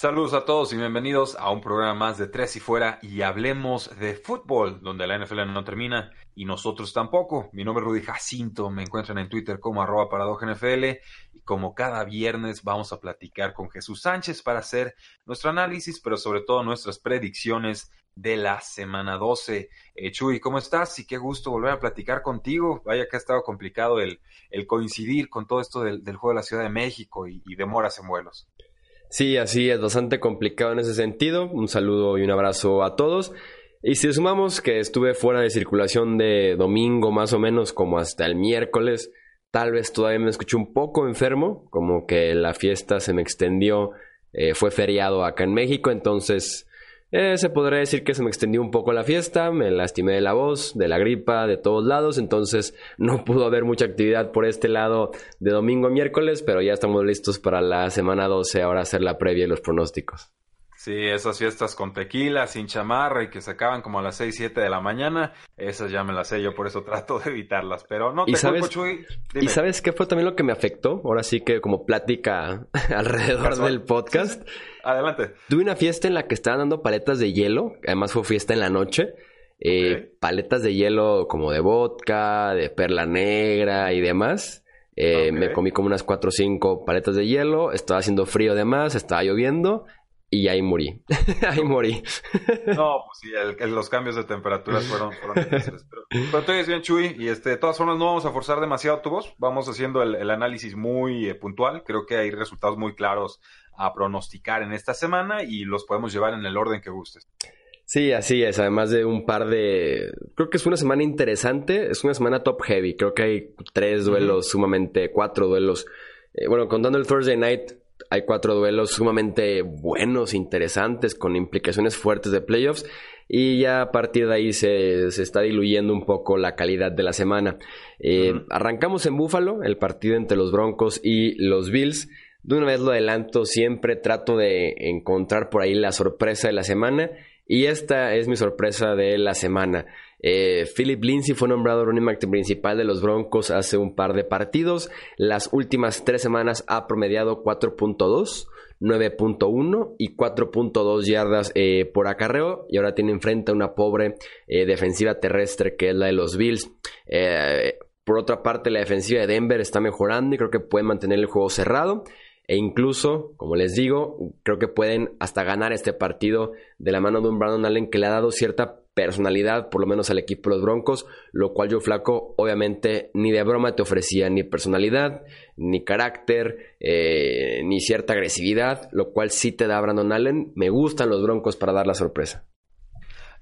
Saludos a todos y bienvenidos a un programa más de Tres y Fuera y hablemos de fútbol, donde la NFL no termina y nosotros tampoco. Mi nombre es Rudy Jacinto, me encuentran en Twitter como arroba NFL y como cada viernes vamos a platicar con Jesús Sánchez para hacer nuestro análisis, pero sobre todo nuestras predicciones de la semana 12. Eh, Chuy, ¿cómo estás? Y qué gusto volver a platicar contigo. Vaya que ha estado complicado el, coincidir con todo esto del, juego de la Ciudad de México y, y demoras en vuelos. Sí, así es bastante complicado en ese sentido. Un saludo y un abrazo a todos. Y si sumamos que estuve fuera de circulación de domingo más o menos como hasta el miércoles, tal vez todavía me escuché un poco enfermo, como que la fiesta se me extendió, eh, fue feriado acá en México, entonces eh, se podría decir que se me extendió un poco la fiesta, me lastimé de la voz, de la gripa, de todos lados, entonces no pudo haber mucha actividad por este lado de domingo a miércoles, pero ya estamos listos para la semana 12, ahora hacer la previa y los pronósticos. Sí, esas fiestas con tequila, sin chamarra y que se acaban como a las 6, 7 de la mañana, esas ya me las sé yo, por eso trato de evitarlas. Pero no te ¿Y sabes, Chuy. ¿Y sabes qué fue también lo que me afectó? Ahora sí que como plática alrededor del podcast. Adelante. Tuve una fiesta en la que estaban dando paletas de hielo, además fue fiesta en la noche. Eh, paletas de hielo como de vodka, de perla negra y demás. Eh, me comí como unas 4 o 5 paletas de hielo, estaba haciendo frío además, estaba lloviendo y ahí morí. ahí morí. no, pues sí, los cambios de temperaturas fueron, fueron difíciles. Pero, pero tú bien, Chuy, y este, de todas formas no vamos a forzar demasiado tu voz. Vamos haciendo el, análisis muy eh, puntual. Creo que hay resultados muy claros a pronosticar en esta semana y los podemos llevar en el orden que gustes. Sí, así es. Además de un par de. Creo que es una semana interesante. Es una semana top heavy. Creo que hay tres duelos, sumamente. cuatro duelos. Eh, bueno, contando el Thursday night, hay cuatro duelos sumamente buenos, interesantes, con implicaciones fuertes de playoffs. Y ya a partir de ahí se, está diluyendo un poco la calidad de la semana. Eh, arrancamos en Búfalo, el partido entre los Broncos y los Bills. De una vez lo adelanto, siempre trato de encontrar por ahí la sorpresa de la semana. Y esta es mi sorpresa de la semana. Eh, Philip Lindsay fue nombrado running back principal de los Broncos hace un par de partidos. Las últimas tres semanas ha promediado 4.2, 9.1 y 4.2 yardas eh, por acarreo. Y ahora tiene enfrente a una pobre eh, defensiva terrestre que es la de los Bills. por otra parte, la defensiva de Denver está mejorando y creo que puede mantener el juego cerrado. E incluso, como les digo, creo que pueden hasta ganar este partido de la mano de un Brandon Allen que le ha dado cierta personalidad, por lo menos al equipo de los Broncos, lo cual yo flaco obviamente ni de broma te ofrecía ni personalidad, ni carácter, eh, ni cierta agresividad, lo cual sí te da Brandon Allen. Me gustan los Broncos para dar la sorpresa.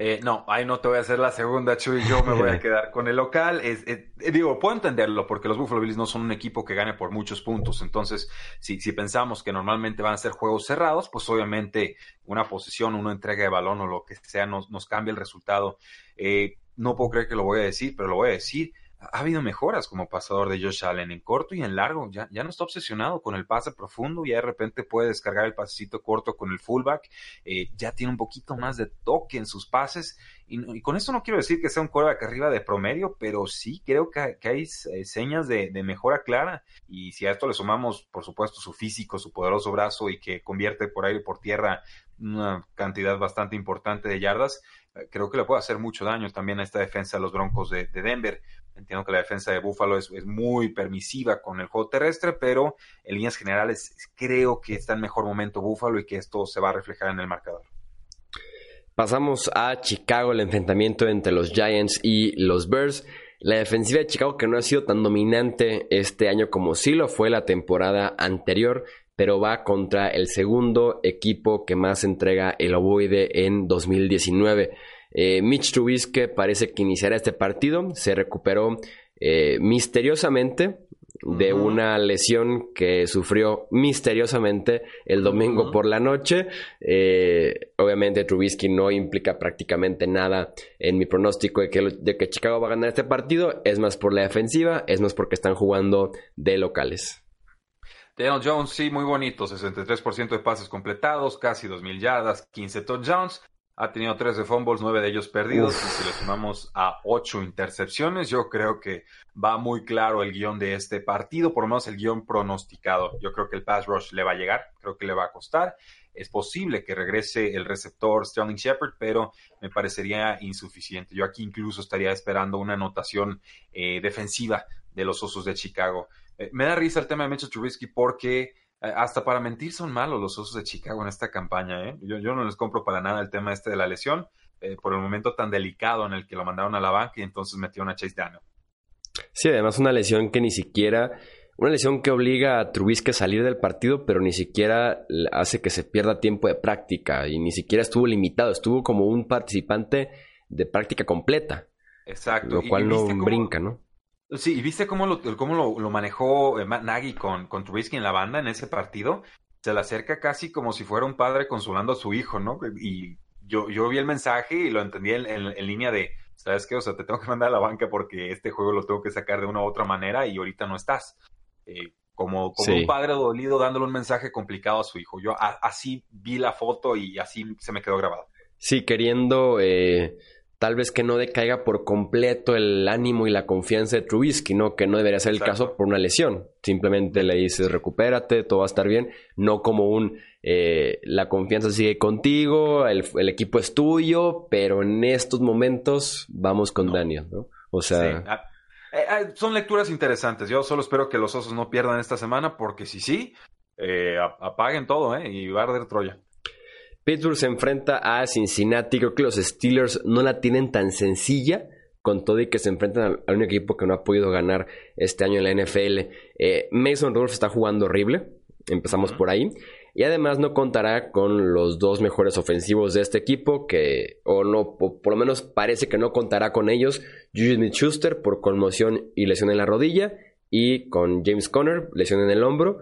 Eh, no, ahí no te voy a hacer la segunda, Chuy. Yo me voy a quedar con el local. Es, eh, digo, puedo entenderlo porque los Buffalo Bills no son un equipo que gane por muchos puntos. Entonces, si, si pensamos que normalmente van a ser juegos cerrados, pues obviamente una posición, una entrega de balón o lo que sea nos, nos cambia el resultado. Eh, no puedo creer que lo voy a decir, pero lo voy a decir ha habido mejoras como pasador de Josh Allen en corto y en largo. Ya, ya no está obsesionado con el pase profundo, ya de repente puede descargar el pasecito corto con el fullback, eh, ya tiene un poquito más de toque en sus pases. Y, con esto no quiero decir que sea un quarterback arriba de promedio, pero sí creo que, hay eh, señas de, de, mejora clara. Y si a esto le sumamos, por supuesto, su físico, su poderoso brazo y que convierte por aire y por tierra una cantidad bastante importante de yardas, eh, creo que le puede hacer mucho daño también a esta defensa de los Broncos de Denver. Entiendo que la defensa de Buffalo es, muy permisiva con el juego terrestre, pero en líneas generales creo que está en mejor momento Buffalo y que esto se va a reflejar en el marcador. Pasamos a Chicago, el enfrentamiento entre los Giants y los Bears. La defensiva de Chicago que no ha sido tan dominante este año como sí lo fue la temporada anterior, pero va contra el segundo equipo que más entrega el ovoide en 2019. Eh, Mitch Trubisky parece que iniciará este partido. Se recuperó eh, misteriosamente de una lesión que sufrió misteriosamente el domingo por la noche. Eh, obviamente Trubisky no implica prácticamente nada en mi pronóstico de que, de que Chicago va a ganar este partido. Es más por la defensiva, es más porque están jugando de locales. Daniel Jones, sí, muy bonito. 63% de pases completados, casi 2.000 yardas, 15 touchdowns. Ha tenido 13 fumbles, 9 de ellos perdidos. Y si le sumamos a 8 intercepciones, yo creo que va muy claro el guion de este partido, por lo menos el guion pronosticado. Yo creo que el pass rush le va a llegar, creo que le va a costar. Es posible que regrese el receptor Sterling Shepard, pero me parecería insuficiente. Yo aquí incluso estaría esperando una anotación eh, defensiva de los Osos de Chicago. Eh, me da risa el tema de Mitchell Trubisky porque hasta para mentir son malos los Osos de Chicago en esta campaña. ¿eh? Yo, no les compro para nada el tema este de la lesión por el momento tan delicado en el que lo mandaron a la banca y entonces metió a Chase Daniel. Sí, además una lesión que ni siquiera... Una lesión que obliga a Trubisky a salir del partido, pero ni siquiera hace que se pierda tiempo de práctica y ni siquiera estuvo limitado, estuvo como un participante de práctica completa. Exacto. Lo cual no brinca, ¿no? Sí, ¿y viste cómo lo, cómo lo, manejó eh, Nagy con, con Trubisky en la banda en ese partido? Se le acerca casi como si fuera un padre consolando a su hijo, ¿no? Y yo, yo vi el mensaje y lo entendí en, línea de, ¿sabes qué? O sea, te tengo que mandar a la banca porque este juego lo tengo que sacar de una u otra manera y ahorita no estás. Eh, como como un padre dolido dándole un mensaje complicado a su hijo. Yo así vi la foto y así se me quedó grabado. Sí, queriendo... Eh tal vez que no decaiga por completo el ánimo y la confianza de Trubisky, ¿no? Que no debería ser el caso por una lesión. Simplemente le dices, recupérate, todo va a estar bien. No como un, eh, la confianza sigue contigo, el, equipo es tuyo, pero en estos momentos vamos con Daniel, ¿no? O sea... Ah, eh, ah, son lecturas interesantes. Yo solo espero que los osos no pierdan esta semana, porque si sí, eh, apaguen todo, ¿eh? Y va a arder Troya. Pittsburgh se enfrenta a Cincinnati. Creo que los Steelers no la tienen tan sencilla con todo y que se enfrentan a un equipo que no ha podido ganar este año en la NFL. Eh, Mason Rudolph está jugando horrible. Empezamos por ahí. Y además no contará con los dos mejores ofensivos de este equipo, que, o no, por, lo menos parece que no contará con ellos. Juju Smith-Schuster por conmoción y lesión en la rodilla, y con James Conner, lesión en el hombro.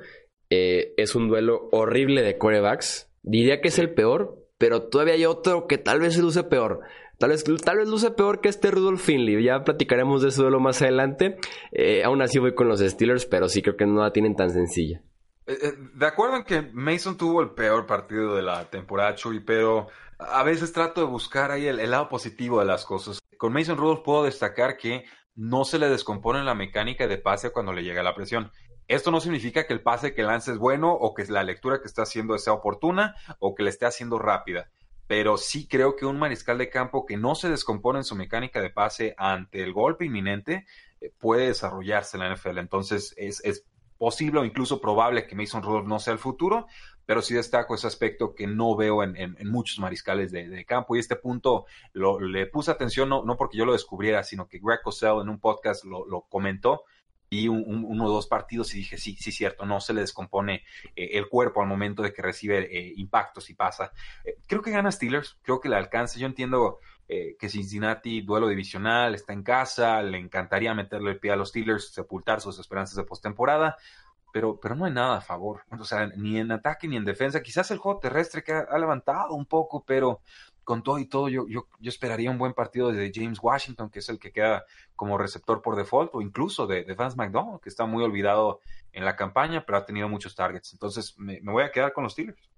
Eh, es un duelo horrible de corebacks. Diría que es el peor, pero todavía hay otro que tal vez luce peor. Tal vez, tal vez luce peor que este Rudolph Finley. Ya platicaremos de eso duelo más adelante. Eh, aún así voy con los Steelers, pero sí creo que no la tienen tan sencilla. Eh, eh, de acuerdo en que Mason tuvo el peor partido de la temporada, Chuy, pero a veces trato de buscar ahí el, lado positivo de las cosas. Con Mason Rudolph puedo destacar que no se le descompone la mecánica de pase cuando le llega la presión. Esto no significa que el pase que lance es bueno o que la lectura que está haciendo sea oportuna o que le esté haciendo rápida. Pero sí creo que un mariscal de campo que no se descompone en su mecánica de pase ante el golpe inminente eh, puede desarrollarse en la NFL. Entonces es, posible o incluso probable que Mason Rudolph no sea el futuro, pero sí destaco ese aspecto que no veo en, muchos mariscales de, campo. Y este punto lo, le puse atención no, no porque yo lo descubriera, sino que Greg Cosell en un podcast lo comentó y uno o dos partidos y dije, sí, sí, cierto, no se le descompone eh, el cuerpo al momento de que recibe eh, impactos y pasa. Eh, creo que gana Steelers, creo que le alcanza. Yo entiendo que Cincinnati, duelo divisional, está en casa, le encantaría meterle el pie a los Steelers, sepultar sus esperanzas de postemporada. Pero, pero no hay nada a favor. O sea, ni en ataque ni en defensa. Quizás el juego terrestre que ha levantado un poco, pero con todo y todo, yo, yo, yo, esperaría un buen partido de James Washington, que es el que queda como receptor por default, o incluso de, de Vance McDonald, que está muy olvidado en la campaña, pero ha tenido muchos targets. Entonces, me, voy a quedar con los Steelers.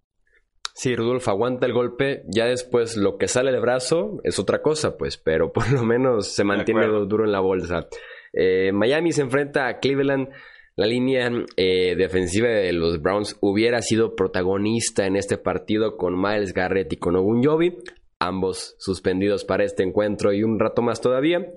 Sí, Rudolf aguanta el golpe. Ya después lo que sale de brazo es otra cosa, pues, pero por lo menos se mantiene duro en la bolsa. Eh, Miami se enfrenta a Cleveland. La línea eh, defensiva de los Browns hubiera sido protagonista en este partido con Miles Garrett y con Ogunjobi ambos suspendidos para este encuentro y un rato más todavía.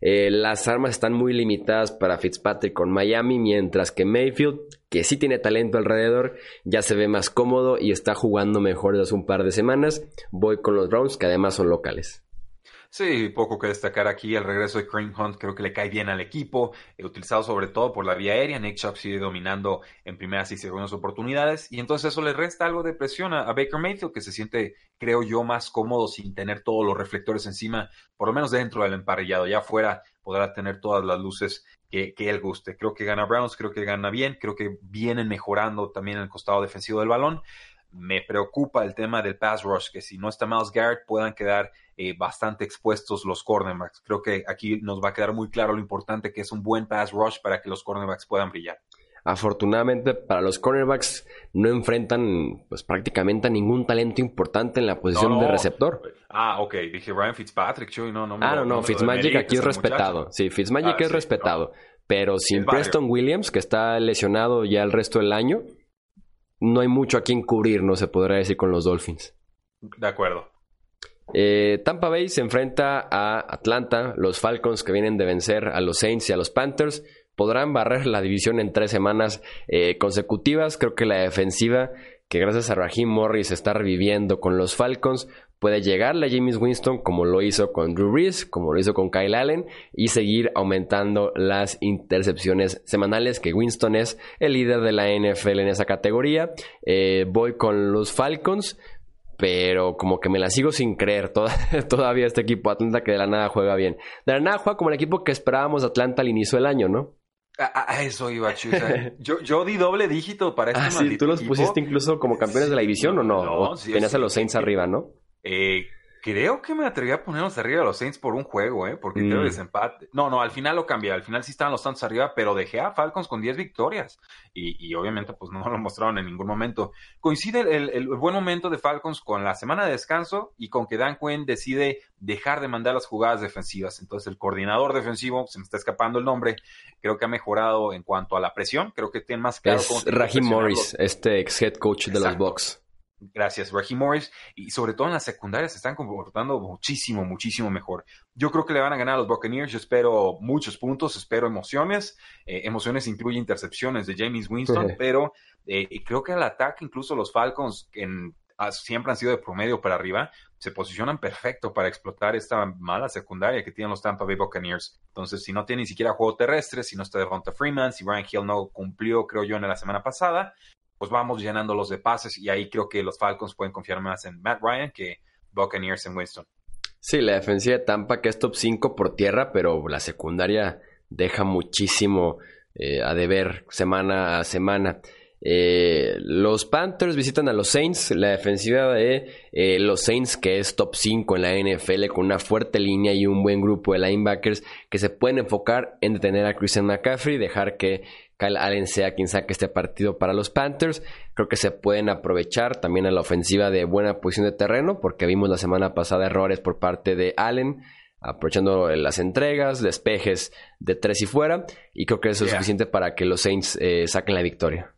Eh, las armas están muy limitadas para Fitzpatrick con Miami, mientras que Mayfield, que sí tiene talento alrededor, ya se ve más cómodo y está jugando mejor desde hace un par de semanas. Voy con los Browns, que además son locales. Sí, poco que destacar aquí. El regreso de Crane Hunt creo que le cae bien al equipo, eh, utilizado sobre todo por la vía aérea. Nick Chubb sigue dominando en primeras y segundas oportunidades. Y entonces eso le resta algo de presión a, Baker Mayfield, que se siente, creo yo, más cómodo sin tener todos los reflectores encima, por lo menos dentro del emparrillado. Ya fuera, podrá tener todas las luces que, que, él guste. Creo que gana Browns, creo que gana bien, creo que vienen mejorando también el costado defensivo del balón. Me preocupa el tema del pass rush, que si no está Miles Garrett puedan quedar eh, bastante expuestos los cornerbacks. Creo que aquí nos va a quedar muy claro lo importante que es un buen pass rush para que los cornerbacks puedan brillar. Afortunadamente para los cornerbacks no enfrentan pues prácticamente a ningún talento importante en la posición de receptor. Ah, ok, dije Ryan Fitzpatrick, no, no. Ah, no, no, Fitzmagic aquí es respetado. Sí, Fitzmagic ah, es respetado. Pero sin Preston Williams, que está lesionado ya el resto del año, no hay mucho a quien cubrir, no se podrá decir con los Dolphins. De acuerdo. Eh, Tampa Bay se enfrenta a Atlanta, los Falcons que vienen de vencer a los Saints y a los Panthers podrán barrer la división en tres semanas eh, consecutivas. Creo que la defensiva, que gracias a Raheem Morris está reviviendo con los Falcons, puede llegarle a James Winston como lo hizo con Drew Brees, como lo hizo con Kyle Allen y seguir aumentando las intercepciones semanales que Winston es el líder de la NFL en esa categoría. Eh, voy con los Falcons. Pero como que me la sigo sin creer todavía este equipo Atlanta que de la nada juega bien. De la nada juega como el equipo que esperábamos Atlanta al inicio del año, ¿no? A, eso iba, Chusa. yo, yo di doble dígito para este ah, sí, ¿Tú los pusiste incluso como campeones de la división o no? no tenías a los Saints arriba, ¿no? Eh, Creo que me atreví a ponerlos arriba de los Saints por un juego, ¿eh? Porque creo que mm. desempate. No, no, al final lo cambié. Al final sí estaban los Santos arriba, pero dejé a Falcons con 10 victorias. Y, obviamente, pues no lo mostraron en ningún momento. Coincide el, buen momento de Falcons con la semana de descanso y con que Dan Quinn decide dejar de mandar las jugadas defensivas. Entonces, el coordinador defensivo, se me está escapando el nombre, creo que ha mejorado en cuanto a la presión. Creo que tiene más claro. Es Rahim Morris, este ex head coach de los Bucks. Gracias, Reggie Morris. Y sobre todo en las secundarias se están comportando muchísimo, muchísimo mejor. Yo creo que le van a ganar a los Buccaneers. Yo espero muchos puntos, espero emociones. Eh, emociones incluye intercepciones de James Winston, pero eh, creo que al ataque, incluso los Falcons, que siempre han sido de promedio para arriba, se posicionan perfecto para explotar esta mala secundaria que tienen los Tampa Bay Buccaneers. Entonces, si no tiene ni siquiera juego terrestre, si no está de Devonta Freeman, si Ryan Hill no cumplió, creo yo, en la semana pasada, pues vamos llenándolos de pases y ahí creo que los Falcons pueden confiar más en Matt Ryan que Buccaneers en Winston. Sí, la defensiva de Tampa que es top 5 por tierra, pero la secundaria deja muchísimo eh, a deber semana a semana. Eh, los Panthers visitan a los Saints, la defensiva de eh, los Saints que es top 5 en la NFL con una fuerte línea y un buen grupo de linebackers que se pueden enfocar en detener a Christian McCaffrey, dejar que Kyle Allen sea quien saque este partido para los Panthers. Creo que se pueden aprovechar también a la ofensiva de buena posición de terreno, porque vimos la semana pasada errores por parte de Allen, aprovechando las entregas, despejes de tres y fuera, y creo que eso es suficiente para que los Saints eh, saquen la victoria.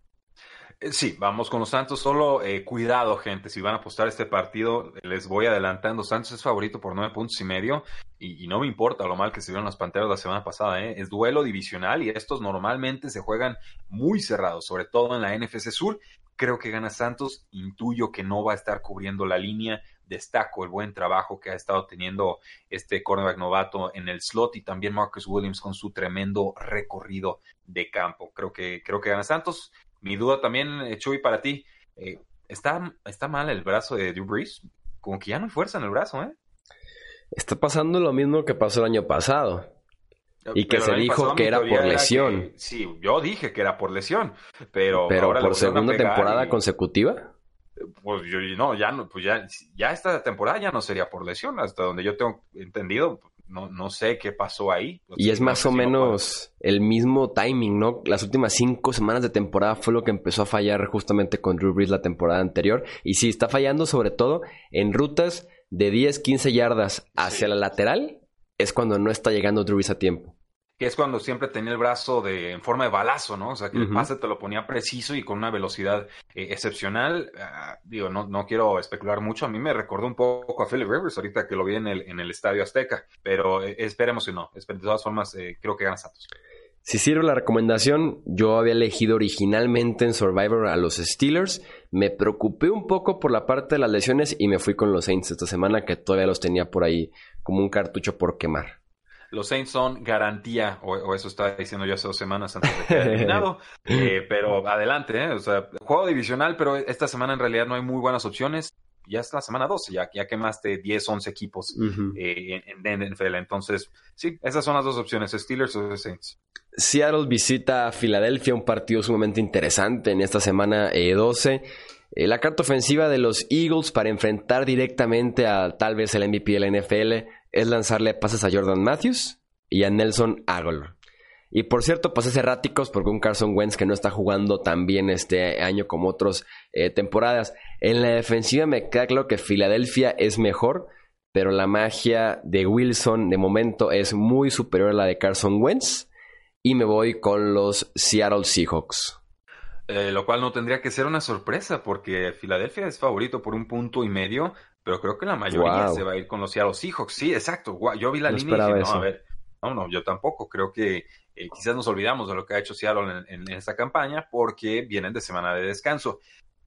Eh, sí, vamos con los Santos. Solo eh, cuidado, gente. Si van a apostar este partido, les voy adelantando. Santos es favorito por nueve puntos y medio. Y, no me importa lo mal que se vieron las panteras la semana pasada. ¿eh? Es duelo divisional y estos normalmente se juegan muy cerrados, sobre todo en la NFC Sur. Creo que gana Santos. Intuyo que no va a estar cubriendo la línea. Destaco el buen trabajo que ha estado teniendo este cornerback novato en el slot y también Marcus Williams con su tremendo recorrido de campo. Creo que, creo que gana Santos mi duda también, eh, Chuy, para ti, eh, ¿está, ¿está mal el brazo de Drew Brees? Como que ya no hay fuerza en el brazo, ¿eh? Está pasando lo mismo que pasó el año pasado. Y que se dijo que era por lesión. sí, yo dije que era por lesión, pero... Pero por segunda temporada consecutiva. Pues yo no, ya no, pues ya, ya esta temporada ya no sería por lesión, hasta donde yo tengo entendido, no, no sé qué pasó ahí. y es más o menos el mismo timing, ¿no? Las últimas cinco semanas de temporada fue lo que empezó a fallar justamente con Drew Brees la temporada anterior. Y sí, está fallando sobre todo en rutas de 10, 15 yardas hacia la lateral. Es cuando no está llegando Drew Brees a tiempo que es cuando siempre tenía el brazo de, en forma de balazo, ¿no? O sea, que el pase te lo ponía preciso y con una velocidad eh, excepcional. Ah, digo, no, no quiero especular mucho. A mí me recordó un poco a Philip Rivers ahorita que lo vi en el, en el Estadio Azteca, pero eh, esperemos que no. De todas formas, eh, creo que gana Santos. Si sirve la recomendación, yo había elegido originalmente en Survivor a los Steelers. Me preocupé un poco por la parte de las lesiones y me fui con los Saints esta semana, que todavía los tenía por ahí como un cartucho por quemar. Los Saints son garantía, o, eso estaba diciendo yo hace dos semanas antes de que terminado. eh, pero adelante, ¿eh? o sea, juego divisional, pero esta semana en realidad no hay muy buenas opciones. ya es la semana 12, ya, ya quemaste 10, 11 equipos eh, en, en, NFL. Entonces, sí, esas son las dos opciones, Steelers o Saints. Seattle visita a Filadelfia, un partido sumamente interesante en esta semana 12. Eh, la carta ofensiva de los Eagles para enfrentar directamente a tal vez el MVP de la NFL es lanzarle pases a Jordan Matthews y a Nelson Aguilar. Y por cierto, pases erráticos porque un Carson Wentz que no está jugando tan bien este año como otras eh, temporadas. En la defensiva me queda claro que Filadelfia es mejor, pero la magia de Wilson de momento es muy superior a la de Carson Wentz. Y me voy con los Seattle Seahawks. Eh, lo cual no tendría que ser una sorpresa porque Filadelfia es favorito por un punto y medio, pero creo que la mayoría se va a ir con los Seattle Seahawks. Sí, exacto. Yo vi la línea y dije, no, a ver, no, no, yo tampoco. Creo que eh, quizás nos olvidamos de lo que ha hecho Seattle en, esta campaña porque vienen de semana de descanso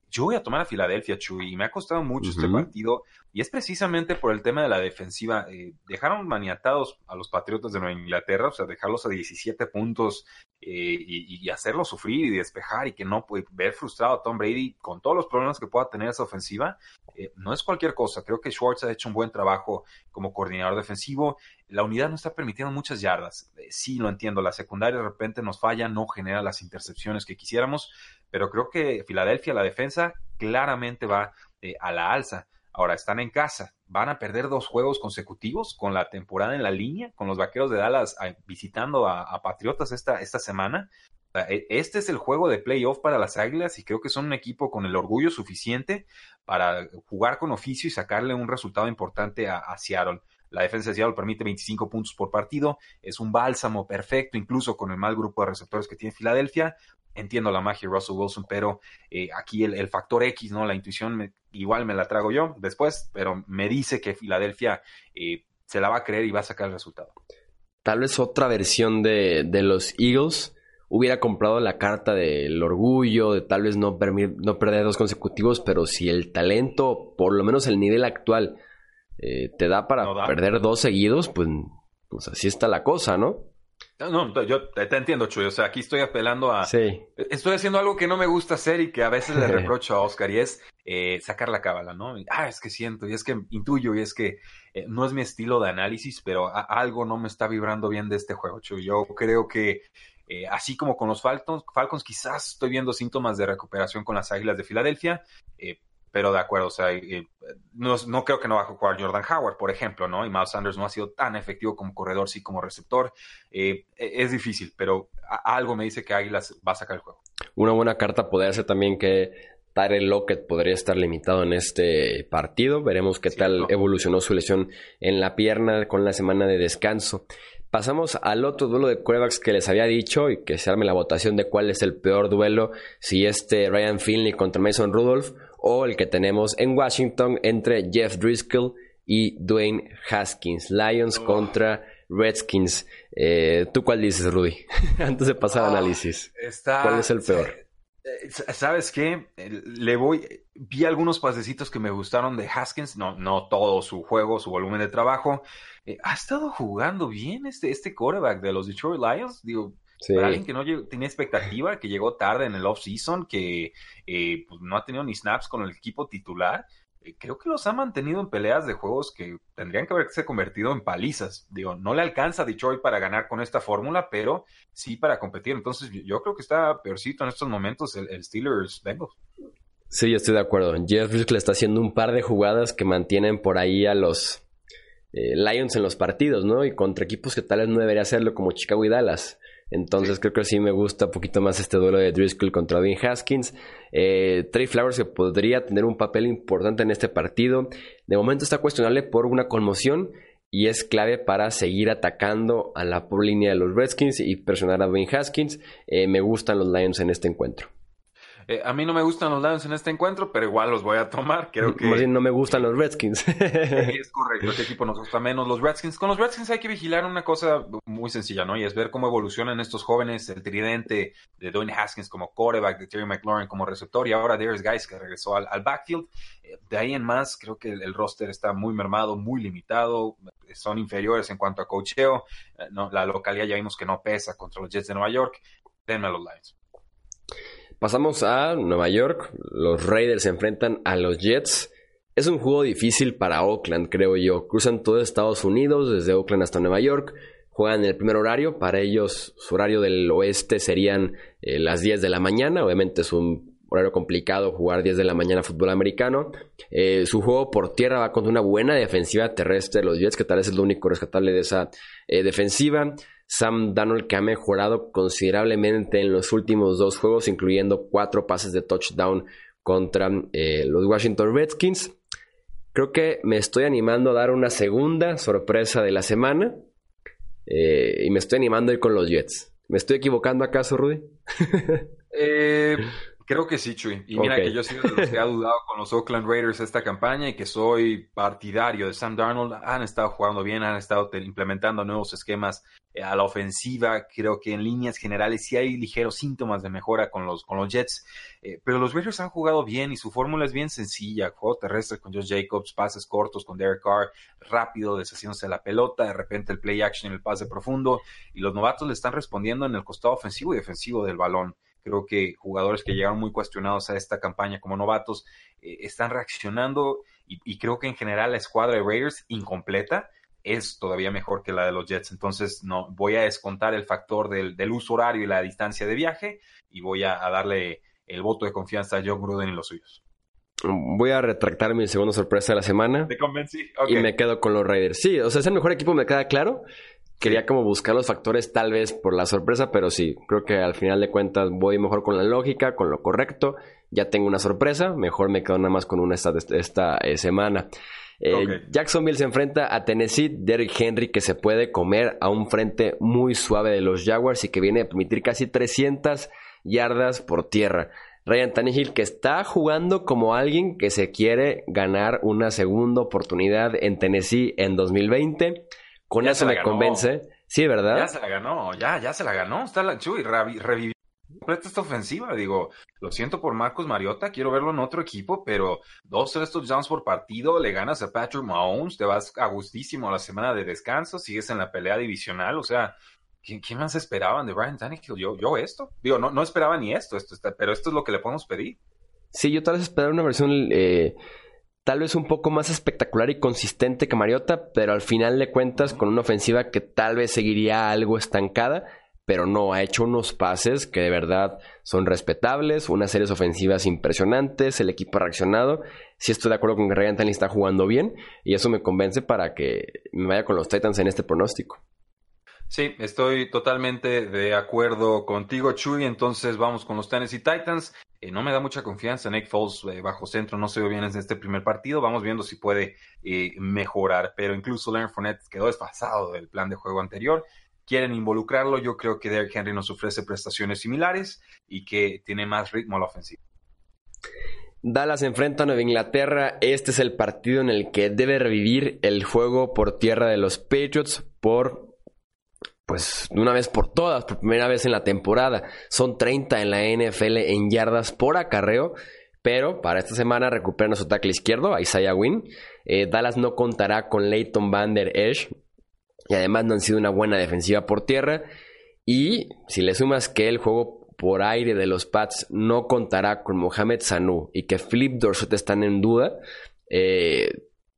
yo voy a tomar a Filadelfia, Chuy, y me ha costado mucho este partido, y es precisamente por el tema de la defensiva. Eh, dejaron maniatados a los Patriotas de Nueva Inglaterra, o sea, dejarlos a 17 puntos eh, y, hacerlos sufrir y despejar y que no puede ver frustrado a Tom Brady con todos los problemas que pueda tener esa ofensiva, eh, no es cualquier cosa. Creo que Schwartz ha hecho un buen trabajo como coordinador defensivo. La unidad no está permitiendo muchas yardas. sí, lo entiendo, la secundaria de repente nos falla, no genera las intercepciones que quisiéramos, pero creo que Filadelfia, la defensa, claramente va eh, a la alza. Ahora están en casa, van a perder dos juegos consecutivos con la temporada en la línea, con los vaqueros de Dallas visitando a, Patriotas esta, esta semana. E, este es el juego de playoff para las Águilas y creo que son un equipo con el orgullo suficiente para jugar con oficio y sacarle un resultado importante a, a Seattle. La defensa de Seattle permite 25 puntos por partido, es un bálsamo perfecto, incluso con el mal grupo de receptores que tiene Filadelfia, entiendo la magia de Russell Wilson, pero eh, aquí el, factor X, ¿no? La intuición igual me la trago yo después, pero me dice que Filadelfia eh, se la va a creer y va a sacar el resultado. Tal vez otra versión de, los Eagles hubiera comprado la carta del orgullo, de tal vez no, no perder dos consecutivos, pero si el talento, por lo menos el nivel actual, eh, te da para perder dos seguidos, pues, pues así está la cosa, ¿no? No, yo te, entiendo, Chuy. O sea, aquí estoy apelando a. Sí. Estoy haciendo algo que no me gusta hacer y que a veces le reprocho a Oscar y es eh, sacar la cábala, ¿no? ah, es que siento y es que intuyo y es que eh, no es mi estilo de análisis, pero algo no me está vibrando bien de este juego, Chuy. Yo creo que. Eh, así como con los Falcons, Falcons quizás estoy viendo síntomas de recuperación con las Águilas de Filadelfia, pero de acuerdo, o sea, no, creo que no va a jugar Jordan Howard, por ejemplo, ¿no? Y Miles Sanders no ha sido tan efectivo como corredor, sí como receptor. Eh, e, es difícil, pero algo me dice que Águilas va a sacar el juego. Una buena carta podría ser también que Tyrell Lockett podría estar limitado en este partido. Veremos qué tal evolucionó su lesión en la pierna con la semana de descanso. Pasamos al otro duelo de quarterbacks que les había dicho y que se arme la votación de cuál es el peor duelo, si este Ryan Finley contra Mason Rudolph o el que tenemos en Washington entre Jeff Driscoll y Dwayne Haskins. Lions oh. contra Redskins. Eh, ¿Tú cuál dices, Rudy? Antes de pasar al ah, análisis. ¿Cuál es el peor? Eh, ¿Sabes qué? Le voy. Vi algunos pasecitos que me gustaron de Haskins. No, no todo su juego, su volumen de trabajo. Eh, ha estado jugando bien este, este quarterback de los Detroit Lions. Digo, para alguien que no tenía expectativa, que llegó tarde en el off-season, que eh, pues, no ha tenido ni snaps con el equipo titular, eh, creo que los ha mantenido en peleas de juegos que tendrían que haberse convertido en palizas. Digo, no le alcanza a Detroit para ganar con esta fórmula, pero sí para competir. Entonces, yo creo que está peorcito en estos momentos el, Steelers Bengals. Sí, yo estoy de acuerdo. Jeff le está haciendo un par de jugadas que mantienen por ahí a los eh, Lions en los partidos, ¿no? Y contra equipos que tal vez no debería hacerlo como Chicago y Dallas. Entonces creo que sí me gusta un poquito más este duelo de Driscoll contra Dean Haskins. Eh, Trey Flowers que podría tener un papel importante en este partido. De momento está cuestionable por una conmoción y es clave para seguir atacando a la línea de los Redskins y presionar a Dwayne Haskins. Eh, me gustan los Lions en este encuentro. Eh, a mí no me gustan los Lions en este encuentro, pero igual los voy a tomar. Creo que. Más bien no me gustan los Redskins. es correcto, este equipo nos gusta menos los Redskins. Con los Redskins hay que vigilar una cosa muy sencilla, ¿no? Y es ver cómo evolucionan estos jóvenes, el tridente de Dwayne Haskins como quarterback, de Terry McLaurin como receptor, y ahora Darius Guys que regresó al, backfield. Eh, de ahí en más, creo que el, roster está muy mermado, muy limitado. Son inferiores en cuanto a cocheo. Eh, no, la localidad ya vimos que no pesa contra los Jets de Nueva York. Denme a los Lions. Pasamos a Nueva York. Los Raiders se enfrentan a los Jets. Es un juego difícil para Oakland, creo yo. Cruzan todo Estados Unidos, desde Oakland hasta Nueva York. Juegan el primer horario. Para ellos, su horario del oeste serían eh, las 10 de la mañana. Obviamente es un horario complicado jugar 10 de la mañana fútbol americano. Eh, su juego por tierra va con una buena defensiva terrestre de los Jets, que tal vez es lo único rescatable de esa eh, defensiva. Sam Darnold que ha mejorado considerablemente en los últimos dos juegos, incluyendo cuatro pases de touchdown contra los Washington Redskins. Creo que me estoy animando a dar una segunda sorpresa de la semana. Eh, y me estoy animando a ir con los Jets. ¿Me estoy equivocando acaso, Rudy? eh, Creo que sí, Chuy. Y mira que yo he sido de los que ha dudado con los Oakland Raiders esta campaña y que soy partidario de Sam Darnold. Han estado jugando bien, han estado implementando nuevos esquemas eh, a la ofensiva. Creo que en líneas generales sí hay ligeros síntomas de mejora con los, con los Jets. Eh, pero los Raiders han jugado bien y su fórmula es bien sencilla. Juego terrestre con Josh Jacobs, pases cortos con Derek Carr, rápido deshaciéndose de la pelota, de repente el play action y el pase profundo. Y los novatos le están respondiendo en el costado ofensivo y defensivo del balón. Creo que jugadores que llegaron muy cuestionados a esta campaña como novatos eh, están reaccionando y, creo que en general la escuadra de Raiders incompleta es todavía mejor que la de los Jets. Entonces, no, voy a descontar el factor del, uso horario y la distancia de viaje y voy a, darle el voto de confianza a John Gruden y los suyos. Voy a retractar mi segunda sorpresa de la semana. Te convencí. Y me quedo con los Raiders. Sí, o sea, es el mejor equipo, me queda claro. Quería como buscar los factores tal vez por la sorpresa, pero sí, creo que al final de cuentas voy mejor con la lógica, con lo correcto. Ya tengo una sorpresa, mejor me quedo nada más con una esta, esta eh, semana. Eh, Jacksonville se enfrenta a Tennessee, Derrick Henry que se puede comer a un frente muy suave de los Jaguars y que viene a permitir casi 300 yardas por tierra. Ryan Tannehill que está jugando como alguien que se quiere ganar una segunda oportunidad en Tennessee en 2020. Con eso me convence. Sí, ¿verdad? Ya se la ganó, ya, ya se la ganó. Está la Chuy, revivió completa esta ofensiva. Digo, lo siento por Marcos Mariota, quiero verlo en otro equipo, pero dos tres touchdowns por partido, le ganas a Patrick Mahomes, te vas a gustísimo a la semana de descanso, sigues en la pelea divisional, o sea, ¿quién, más esperaban de Brian Tannehill? Yo, yo esto. Digo, no, no esperaba ni esto, esto está, pero esto es lo que le podemos pedir. Sí, yo tal vez esperaba una versión eh, tal vez un poco más espectacular y consistente que Mariota, pero al final de cuentas con una ofensiva que tal vez seguiría algo estancada, pero no, ha hecho unos pases que de verdad son respetables, unas series ofensivas impresionantes, el equipo ha reaccionado. Sí estoy de acuerdo con que Ryan Tannehill está jugando bien y eso me convence para que me vaya con los Titans en este pronóstico. Sí, estoy totalmente de acuerdo contigo, Chuy. Entonces vamos con los Tennessee Titans. No me da mucha confianza. Nick Foles eh, bajo centro no se ve bien en este primer partido. Vamos viendo si puede eh, mejorar. Pero incluso Leonard Fournette quedó desfasado del plan de juego anterior. Quieren involucrarlo. Yo creo que Derrick Henry nos ofrece prestaciones similares y que tiene más ritmo a la ofensiva. Dallas enfrenta a Nueva Inglaterra. Este es el partido en el que debe revivir el juego por tierra de los Patriots por pues de una vez por todas, por primera vez en la temporada. Son 30 en la NFL en yardas por acarreo. Pero para esta semana recuperan su tackle izquierdo, Isaiah Wynn. Eh, Dallas no contará con Leighton Van Der Esch. Y además no han sido una buena defensiva por tierra. Y si le sumas que el juego por aire de los Pats no contará con Mohamed Sanu y que Flip Dorsett están en duda, eh,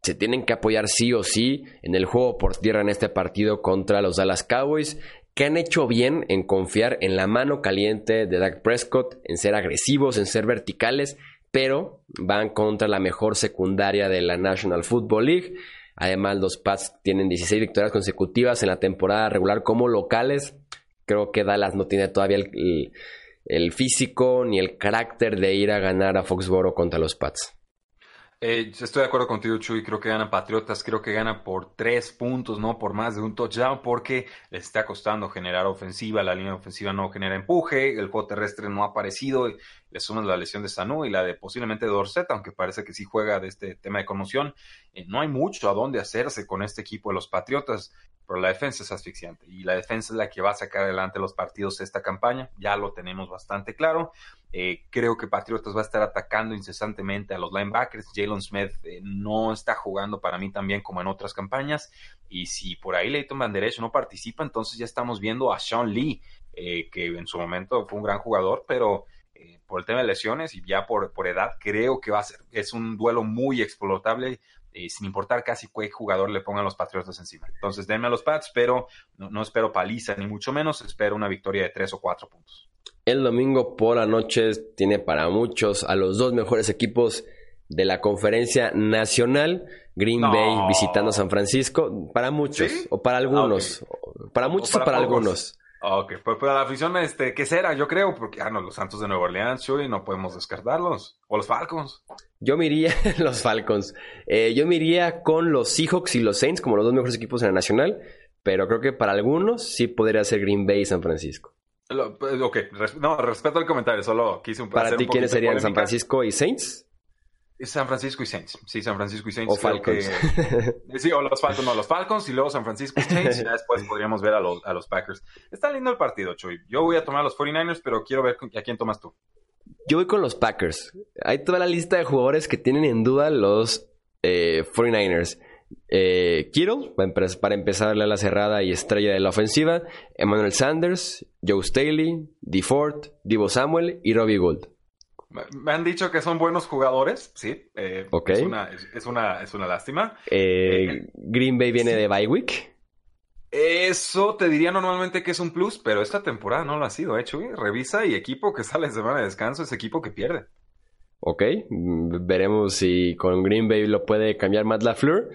se tienen que apoyar sí o sí en el juego por tierra en este partido contra los Dallas Cowboys, que han hecho bien en confiar en la mano caliente de Dak Prescott, en ser agresivos, en ser verticales, pero van contra la mejor secundaria de la National Football League. Además, los Pats tienen 16 victorias consecutivas en la temporada regular como locales. Creo que Dallas no tiene todavía el, físico ni el carácter de ir a ganar a Foxboro contra los Pats. Eh, estoy de acuerdo contigo, Chuy. Creo que ganan Patriotas. Creo que ganan por tres puntos, no por más de un touchdown, porque les está costando generar ofensiva. La línea ofensiva no genera empuje. El juego terrestre no ha aparecido. Le suman la lesión de Sanu y la de posiblemente Dorset, aunque parece que sí juega de este tema de conmoción. Eh, no hay mucho a dónde hacerse con este equipo de los Patriotas pero la defensa es asfixiante y la defensa es la que va a sacar adelante los partidos esta campaña, ya lo tenemos bastante claro. Eh, creo que Patriotas va a estar atacando incesantemente a los linebackers. Jalen Smith eh, no está jugando para mí tan bien como en otras campañas. Y si por ahí Leighton Van no participa, entonces ya estamos viendo a Sean Lee, eh, que en su momento fue un gran jugador, pero por el tema de lesiones y ya por, por edad, creo que va a ser, es un duelo muy explotable y sin importar casi qué jugador le pongan los Patriotas encima. Entonces, denme a los Pats, pero no, espero paliza ni mucho menos, espero una victoria de tres o cuatro puntos. El domingo por la noche tiene para muchos a los dos mejores equipos de la conferencia nacional. Green Bay visitando San Francisco. Para muchos, o para algunos. Para muchos o para, algunos. Ok, pues para la afición, este, ¿qué será? Yo creo, porque, ah, no, los Santos de Nueva Orleans, y no podemos descartarlos. O los Falcons. Yo me iría, los Falcons. Eh, yo me iría con los Seahawks y los Saints como los dos mejores equipos en la nacional, pero creo que para algunos sí podría ser Green Bay y San Francisco. Pues, ok, no, respeto el comentario, solo quise un Para ti, ¿quiénes serían San Francisco y Saints? San Francisco y Saints. Sí, San Francisco y Saints. O Falcons. sí, o los Falcons, no, los Falcons y luego San Francisco y Saints. Y después podríamos ver a los, a los Packers. Está lindo el partido, Chuy. Yo voy a tomar a los 49ers, pero quiero ver a quién tomas tú. Yo voy con los Packers. Hay toda la lista de jugadores que tienen en duda los 49ers. Eh, eh, Kittle, para empezarle a la cerrada y estrella de la ofensiva. Emmanuel Sanders, Joe Staley, DeFord, Divo Samuel y Robbie Gould. Me han dicho que son buenos jugadores, sí. Eh, es, una, es, una, es, una, lástima. Eh, eh, Green Bay viene de bye week. Eso te diría normalmente que es un plus, pero esta temporada no lo ha sido, hecho. Revisa y equipo que sale semana de descanso es equipo que pierde. Ok, veremos si con Green Bay lo puede cambiar Matt LaFleur.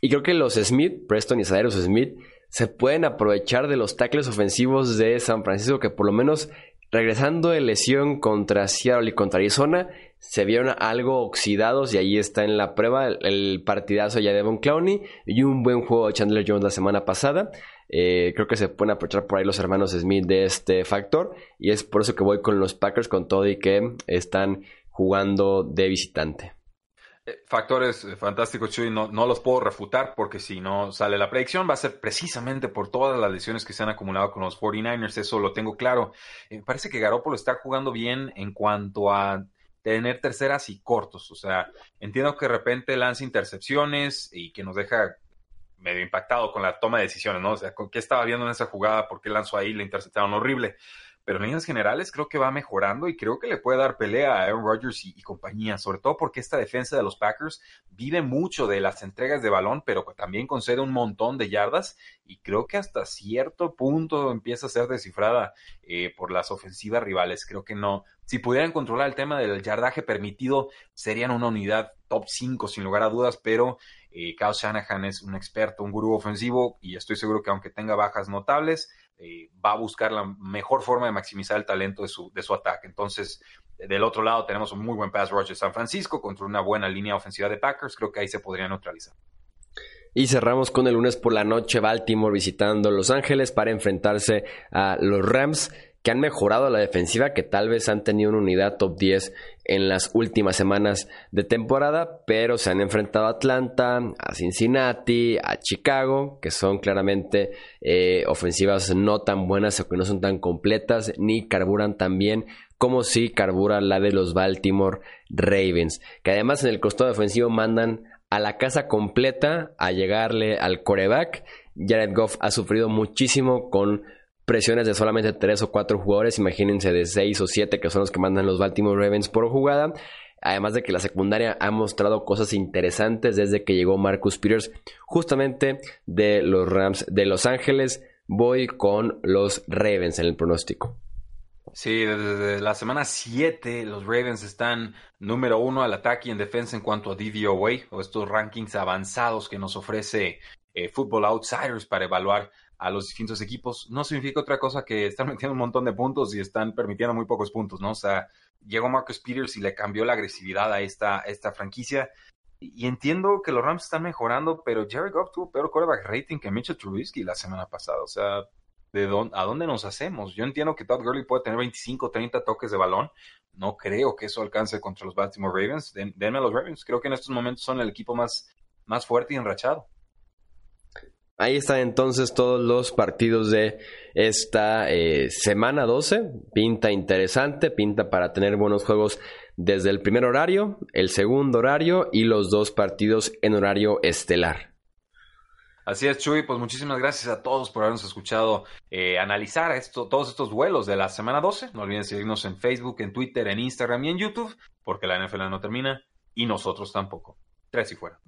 Y creo que los Smith, Preston y Cyrus Smith, se pueden aprovechar de los tackles ofensivos de San Francisco, que por lo menos Regresando de lesión contra Seattle y contra Arizona, se vieron algo oxidados y ahí está en la prueba el, partidazo ya de Devon Clowney y un buen juego de Chandler Jones la semana pasada. Eh, creo que se pueden aprovechar por ahí los hermanos Smith de este factor y es por eso que voy con los Packers con todo y que están jugando de visitante. Eh, factores eh, fantásticos, Chuy, no, no los puedo refutar porque si no sale la predicción va a ser precisamente por todas las lesiones que se han acumulado con los 49ers, eso lo tengo claro. Parece que Garoppolo está jugando bien en cuanto a tener terceras y cortos, o sea, entiendo que de repente lanza intercepciones y que nos deja medio impactado con la toma de decisiones, ¿no? O sea, ¿qué estaba viendo en esa jugada? ¿Por qué lanzó ahí? Le interceptaron horrible pero en líneas generales creo que va mejorando y creo que le puede dar pelea a Aaron Rodgers y, compañía, sobre todo porque esta defensa de los Packers vive mucho de las entregas de balón, pero también concede un montón de yardas y creo que hasta cierto punto empieza a ser descifrada eh, por las ofensivas rivales. Creo que no, si pudieran controlar el tema del yardaje permitido, serían una unidad top 5 sin lugar a dudas, pero eh, Kyle Shanahan es un experto, un gurú ofensivo y estoy seguro que aunque tenga bajas notables, eh, va a buscar la mejor forma de maximizar el talento de su, de su ataque. Entonces, del otro lado tenemos un muy buen pass rush de San Francisco contra una buena línea ofensiva de Packers. Creo que ahí se podría neutralizar. Y cerramos con el lunes por la noche Baltimore visitando Los Ángeles para enfrentarse a los Rams que han mejorado la defensiva, que tal vez han tenido una unidad top 10 en las últimas semanas de temporada, pero se han enfrentado a Atlanta, a Cincinnati, a Chicago, que son claramente eh, ofensivas no tan buenas o que no son tan completas, ni carburan tan bien como si carbura la de los Baltimore Ravens, que además en el costado defensivo mandan a la casa completa a llegarle al coreback. Jared Goff ha sufrido muchísimo con presiones de solamente tres o cuatro jugadores, imagínense de seis o siete que son los que mandan los Baltimore Ravens por jugada. Además de que la secundaria ha mostrado cosas interesantes desde que llegó Marcus Peters, justamente de los Rams de Los Ángeles. Voy con los Ravens en el pronóstico. Sí, desde la semana 7 los Ravens están número uno al ataque y en defensa en cuanto a DVOA o estos rankings avanzados que nos ofrece eh, Football Outsiders para evaluar a los distintos equipos, no significa otra cosa que están metiendo un montón de puntos y están permitiendo muy pocos puntos, ¿no? O sea, llegó Marcus Peters y le cambió la agresividad a esta, esta franquicia. Y entiendo que los Rams están mejorando, pero Jared Goff tuvo peor quarterback rating que Mitchell Trubisky la semana pasada. O sea, ¿de dónde, ¿a dónde nos hacemos? Yo entiendo que Todd Gurley puede tener 25, 30 toques de balón. No creo que eso alcance contra los Baltimore Ravens. denme a los Ravens. Creo que en estos momentos son el equipo más, más fuerte y enrachado. Ahí están entonces todos los partidos de esta eh, semana 12. Pinta interesante, pinta para tener buenos juegos desde el primer horario, el segundo horario y los dos partidos en horario estelar. Así es, Chuy. Pues muchísimas gracias a todos por habernos escuchado eh, analizar esto, todos estos vuelos de la semana 12. No olviden seguirnos en Facebook, en Twitter, en Instagram y en YouTube, porque la NFL no termina y nosotros tampoco. Tres y fuera.